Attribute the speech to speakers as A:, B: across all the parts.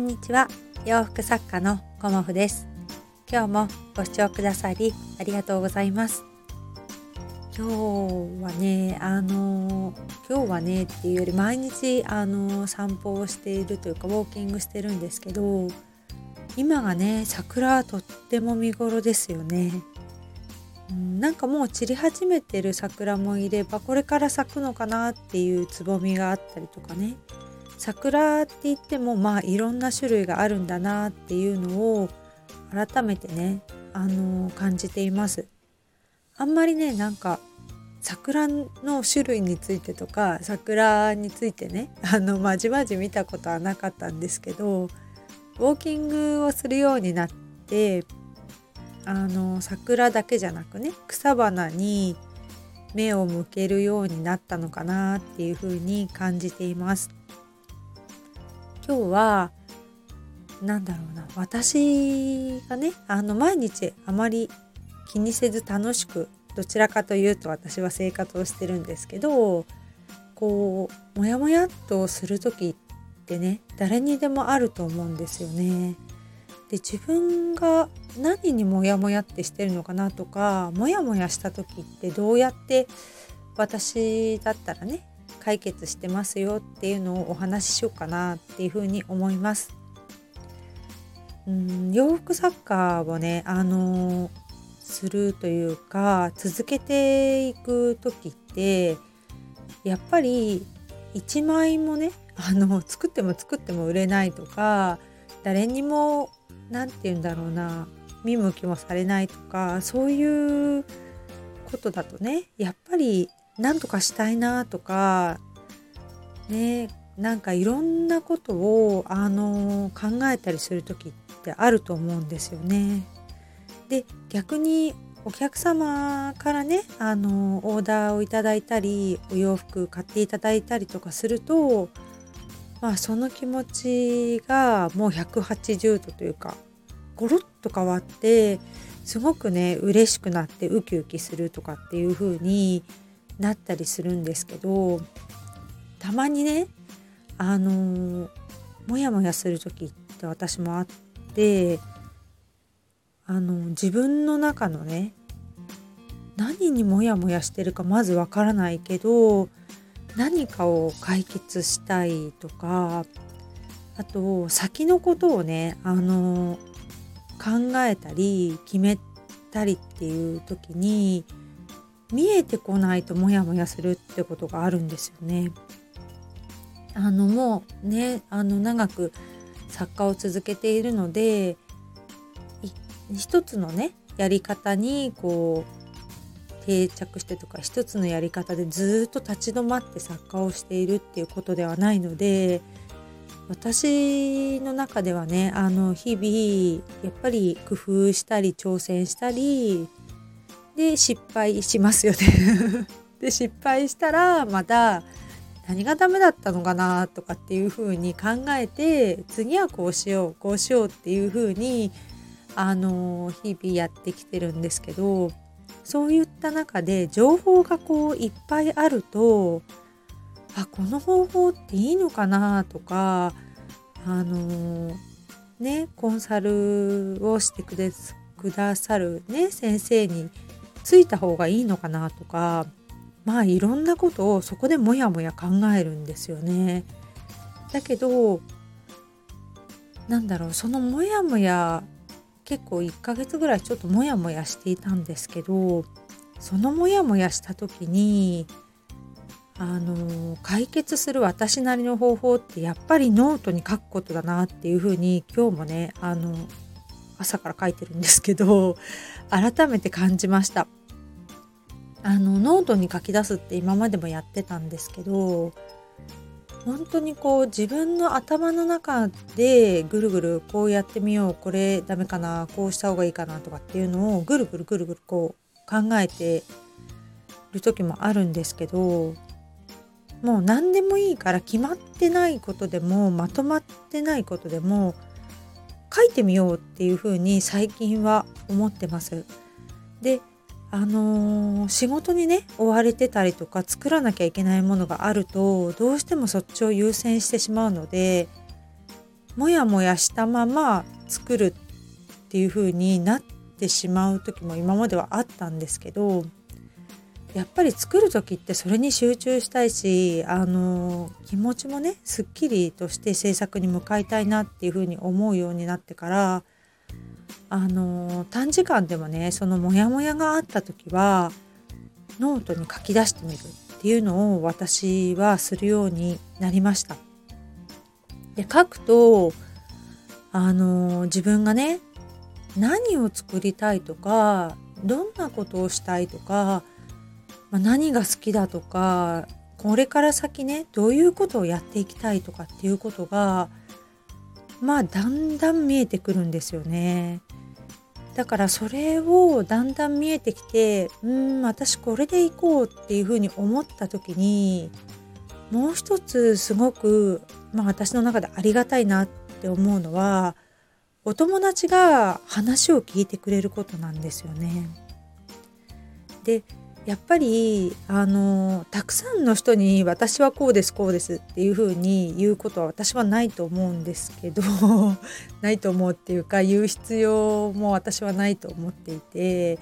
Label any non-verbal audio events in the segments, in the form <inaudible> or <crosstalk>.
A: んにちは。洋服作家のコモフです。今日もご視聴くださりありがとうございます。今日はねあの今日はねっていうより毎日あの散歩をしているというかウォーキングしてるんですけど今がね桜とっても見頃ですよね。なんかもう散り始めてる桜もいればこれから咲くのかなっていうつぼみがあったりとかね。桜って言ってもまあいろんな種類があるんだなっていうのを改めてねあの感じていますあんまりねなんか桜の種類についてとか桜についてねあのまじまじ見たことはなかったんですけどウォーキングをするようになってあの桜だけじゃなくね草花に目を向けるようになったのかなっていうふうに感じています。今日は何だろうな私がねあの毎日あまり気にせず楽しくどちらかというと私は生活をしてるんですけどこうモヤモヤっとする時ってね誰にでもあると思うんですよね。で自分が何にモヤモヤってしてるのかなとかモヤモヤした時ってどうやって私だったらね解決してますよっていうのをお話ししようかなっていうふうに思います。うん洋服作家をねあのするというか続けていく時ってやっぱり1枚もねあの作っても作っても売れないとか誰にも何て言うんだろうな見向きもされないとかそういうことだとねやっぱり何とかしたいなとかねなんかいろんなことをあの考えたりする時ってあると思うんですよね。で逆にお客様からねあのオーダーをいただいたりお洋服買っていただいたりとかするとまあその気持ちがもう180度というかゴロッと変わってすごくね嬉しくなってウキウキするとかっていう風になったりするんですけどたまにねあのモヤモヤする時って私もあってあの自分の中のね何にモヤモヤしてるかまずわからないけど何かを解決したいとかあと先のことをねあの考えたり決めたりっていう時に見えてこないとモヤモヤするってことがあるんですよね。あのもうねあの長く作家を続けているので一つのねやり方にこう定着してとか一つのやり方でずっと立ち止まって作家をしているっていうことではないので私の中ではねあの日々やっぱり工夫したり挑戦したりで失敗しますよね。<laughs> で失敗したらまた何がダメだったのかなとかっていうふうに考えて次はこうしようこうしようっていうふうにあの日々やってきてるんですけどそういった中で情報がこういっぱいあるとあこの方法っていいのかなとかあのねコンサルをしてくださるね先生についた方がいいのかなとかまあいろんなことをそこでもやもや考えるんですよね。だけどなんだろうそのモヤモヤ結構1ヶ月ぐらいちょっとモヤモヤしていたんですけどそのモヤモヤした時にあの解決する私なりの方法ってやっぱりノートに書くことだなっていうふうに今日もねあの朝から書いてるんですけど改めて感じましたあのノートに書き出すって今までもやってたんですけど本当にこう自分の頭の中でぐるぐるこうやってみようこれダメかなこうした方がいいかなとかっていうのをぐるぐるぐるぐるこう考えてる時もあるんですけどもう何でもいいから決まってないことでもまとまってないことでも書いてみようっていうふうに最近は思ってます。であのー、仕事にね追われてたりとか作らなきゃいけないものがあるとどうしてもそっちを優先してしまうのでもやもやしたまま作るっていう風になってしまう時も今まではあったんですけどやっぱり作る時ってそれに集中したいしあの気持ちもねすっきりとして制作に向かいたいなっていう風に思うようになってからあの短時間でもねそのモヤモヤがあった時はノートに書き出してみるっていうのを私はするようになりました。で書くとあの自分がね何を作りたいとかどんなことをしたいとかまあ、何が好きだとかこれから先ねどういうことをやっていきたいとかっていうことがまあだんだん見えてくるんですよね。だからそれをだんだん見えてきてうん私これでいこうっていうふうに思った時にもう一つすごく、まあ、私の中でありがたいなって思うのはお友達が話を聞いてくれることなんですよね。でやっぱりあのたくさんの人に私はこうですこうですっていうふうに言うことは私はないと思うんですけど <laughs> ないと思うっていうか言う必要も私はないと思っていて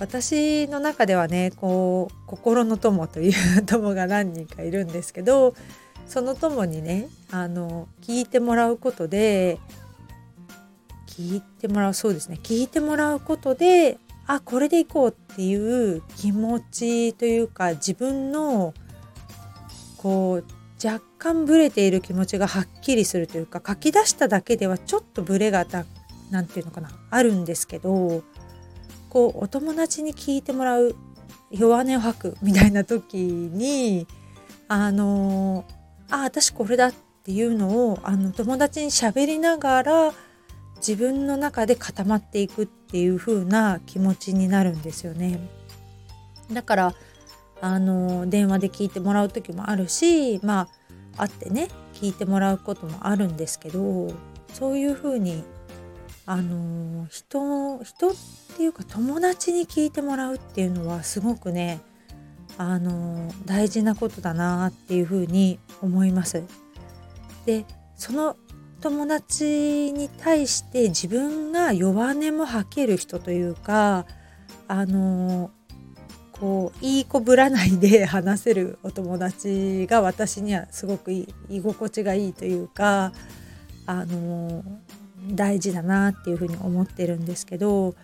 A: 私の中ではねこう心の友という友が何人かいるんですけどその友にねあの聞いてもらうことで聞いてもらうそうですね聞いてもらうことであこれでいこうっていう気持ちというか自分のこう若干ブレている気持ちがはっきりするというか書き出しただけではちょっとブレが何て言うのかなあるんですけどこうお友達に聞いてもらう弱音を吐くみたいな時にあのあ私これだっていうのをあの友達に喋りながら自分の中で固まっていくっていう風な気持ちになるんですよね。だからあの電話で聞いてもらう時もあるしまあ会ってね聞いてもらうこともあるんですけどそういう風にあの人人っていうか友達に聞いてもらうっていうのはすごくねあの大事なことだなっていうふうに思います。でその友達に対して自分が弱音も吐ける人というかあのこういい子ぶらないで話せるお友達が私にはすごく居心地がいいというかあの大事だなっていうふうに思ってるんですけど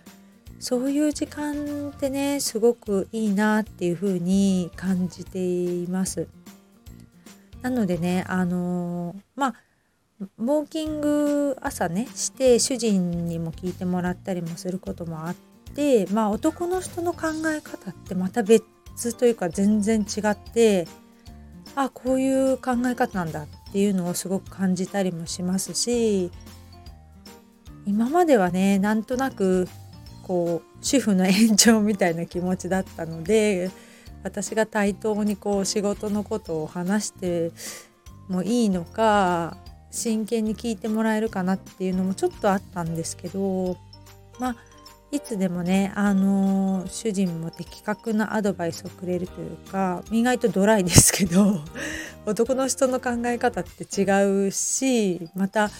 A: そういう時間ってねすごくいいなっていうふうに感じています。なのでねあのまあウォーキング朝ねして主人にも聞いてもらったりもすることもあってまあ男の人の考え方ってまた別というか全然違ってあこういう考え方なんだっていうのをすごく感じたりもしますし今まではねなんとなくこう主婦の延長みたいな気持ちだったので私が対等にこう仕事のことを話してもいいのか真剣に聞いてもらえるかなっていうのもちょっとあったんですけどまあいつでもね、あのー、主人も的確なアドバイスをくれるというか意外とドライですけど <laughs> 男の人の考え方って違うしまた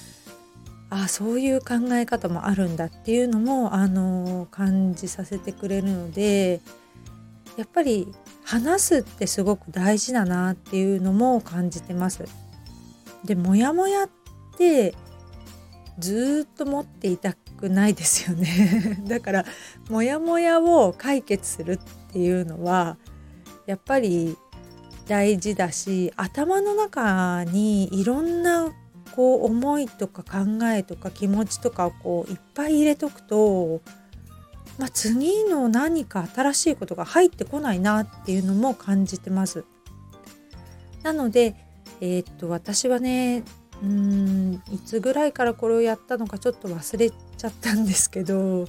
A: あそういう考え方もあるんだっていうのも、あのー、感じさせてくれるのでやっぱり話すってすごく大事だなっていうのも感じてます。でモヤモヤってずっと持っていたくないですよね <laughs> だからモヤモヤを解決するっていうのはやっぱり大事だし頭の中にいろんなこう思いとか考えとか気持ちとかをこういっぱい入れとくと、まあ、次の何か新しいことが入ってこないなっていうのも感じてます。なのでえー、っと私はねうんいつぐらいからこれをやったのかちょっと忘れちゃったんですけど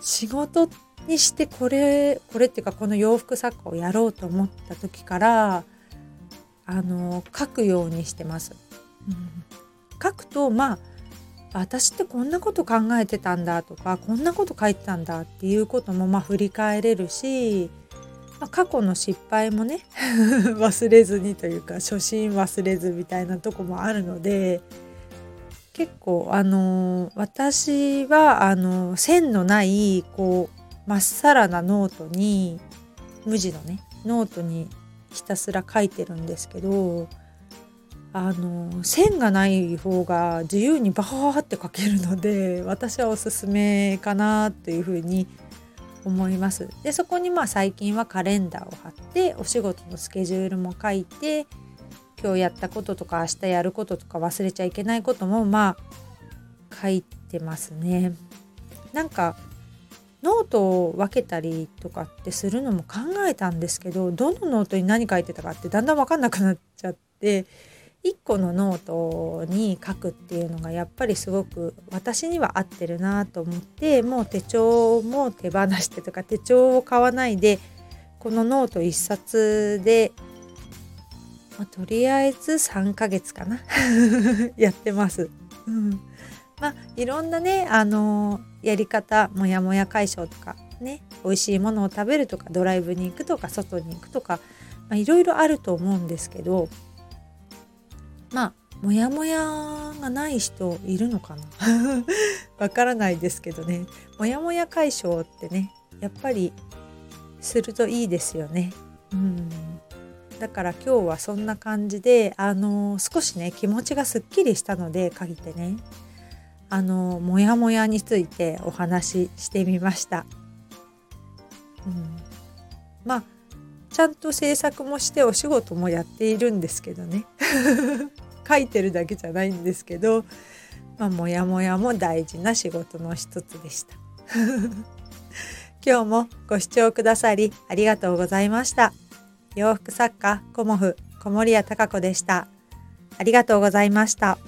A: 仕事にしてこれこれっていうかこの洋服作家をやろうと思った時からあの書くようにしてます。うん、書くとまあ私ってこんなこと考えてたんだとかこんなこと書いてたんだっていうこともまあ振り返れるしまあ、過去の失敗もね <laughs> 忘れずにというか初心忘れずみたいなとこもあるので結構あの私はあの線のないこうまっさらなノートに無地のねノートにひたすら書いてるんですけどあの線がない方が自由にバーって書けるので私はおすすめかなというふうに思います。でそこにまあ最近はカレンダーを貼ってお仕事のスケジュールも書いて今日やったこととか明日やることとか忘れちゃいけないこともまあ書いてますね。なんかノートを分けたりとかってするのも考えたんですけどどのノートに何書いてたかってだんだん分かんなくなっちゃって1個のノートに書くっていうのがやっぱりすごく私には合ってるなと思ってもう手帳も手放してとか手帳を買わないでこのノート1冊でまあ、とりあえず3ヶ月かな <laughs> やってます。うんまあ、いろんなね、あの、やり方もやもや解消とかね美味しいものを食べるとかドライブに行くとか外に行くとか、まあ、いろいろあると思うんですけどまあもやもやがない人いるのかな？<laughs> わからないですけどね。もやもや解消ってねやっぱりするといいですよね。うん。だから今日はそんな感じであの少しね気持ちがすっきりしたので書いてねあのモヤモヤについてお話ししてみました。うん、まあちゃんと制作もしてお仕事もやっているんですけどね <laughs> 書いてるだけじゃないんですけど、まあ、もやもやも大事な仕事の一つでした。<laughs> 今日もご視聴くださりありがとうございました。洋服作家コモフ小森屋隆子でした。ありがとうございました。